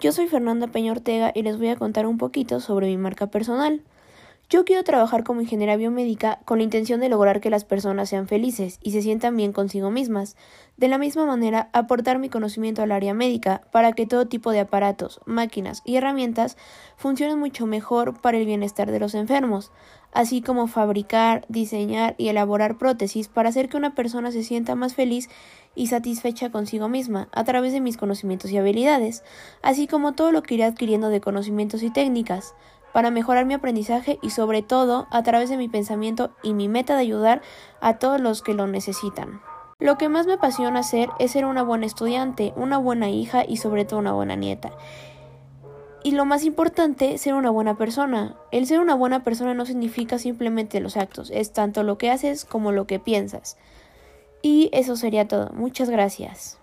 Yo soy Fernanda Peña Ortega y les voy a contar un poquito sobre mi marca personal. Yo quiero trabajar como ingeniera biomédica con la intención de lograr que las personas sean felices y se sientan bien consigo mismas. De la misma manera, aportar mi conocimiento al área médica para que todo tipo de aparatos, máquinas y herramientas funcionen mucho mejor para el bienestar de los enfermos, así como fabricar, diseñar y elaborar prótesis para hacer que una persona se sienta más feliz y satisfecha consigo misma a través de mis conocimientos y habilidades, así como todo lo que iré adquiriendo de conocimientos y técnicas para mejorar mi aprendizaje y sobre todo a través de mi pensamiento y mi meta de ayudar a todos los que lo necesitan. Lo que más me apasiona hacer es ser una buena estudiante, una buena hija y sobre todo una buena nieta. Y lo más importante, ser una buena persona. El ser una buena persona no significa simplemente los actos, es tanto lo que haces como lo que piensas. Y eso sería todo. Muchas gracias.